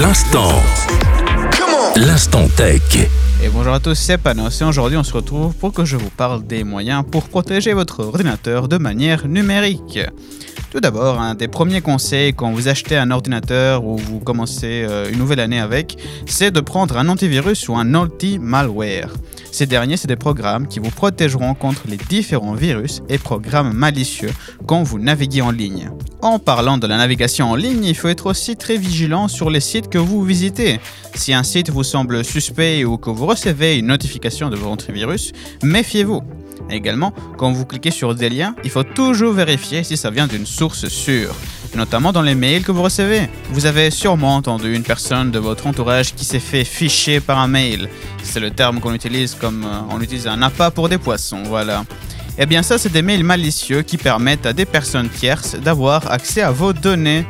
L'instant. L'instant tech. Et bonjour à tous, c'est Panos et aujourd'hui on se retrouve pour que je vous parle des moyens pour protéger votre ordinateur de manière numérique. Tout d'abord, un des premiers conseils quand vous achetez un ordinateur ou vous commencez euh, une nouvelle année avec, c'est de prendre un antivirus ou un anti-malware. Ces derniers, c'est des programmes qui vous protégeront contre les différents virus et programmes malicieux quand vous naviguez en ligne. En parlant de la navigation en ligne, il faut être aussi très vigilant sur les sites que vous visitez. Si un site vous semble suspect ou que vous recevez une notification de votre antivirus, méfiez-vous. Également, quand vous cliquez sur des liens, il faut toujours vérifier si ça vient d'une source sûre, notamment dans les mails que vous recevez. Vous avez sûrement entendu une personne de votre entourage qui s'est fait ficher par un mail. C'est le terme qu'on utilise comme euh, on utilise un appât pour des poissons, voilà. Eh bien ça, c'est des mails malicieux qui permettent à des personnes tierces d'avoir accès à vos données.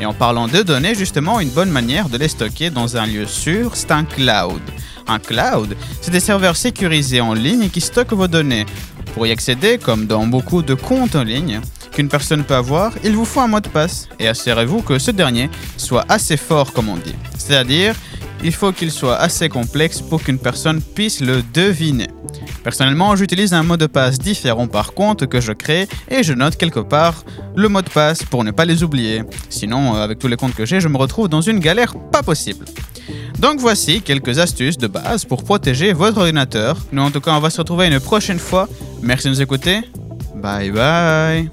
Et en parlant de données, justement, une bonne manière de les stocker dans un lieu sûr, c'est un cloud. Un cloud, c'est des serveurs sécurisés en ligne qui stockent vos données. Pour y accéder, comme dans beaucoup de comptes en ligne qu'une personne peut avoir, il vous faut un mot de passe. Et assurez-vous que ce dernier soit assez fort, comme on dit. C'est-à-dire, il faut qu'il soit assez complexe pour qu'une personne puisse le deviner. Personnellement, j'utilise un mot de passe différent par compte que je crée et je note quelque part le mot de passe pour ne pas les oublier. Sinon, euh, avec tous les comptes que j'ai, je me retrouve dans une galère pas possible. Donc voici quelques astuces de base pour protéger votre ordinateur. Nous en tout cas on va se retrouver une prochaine fois. Merci de nous écouter. Bye bye.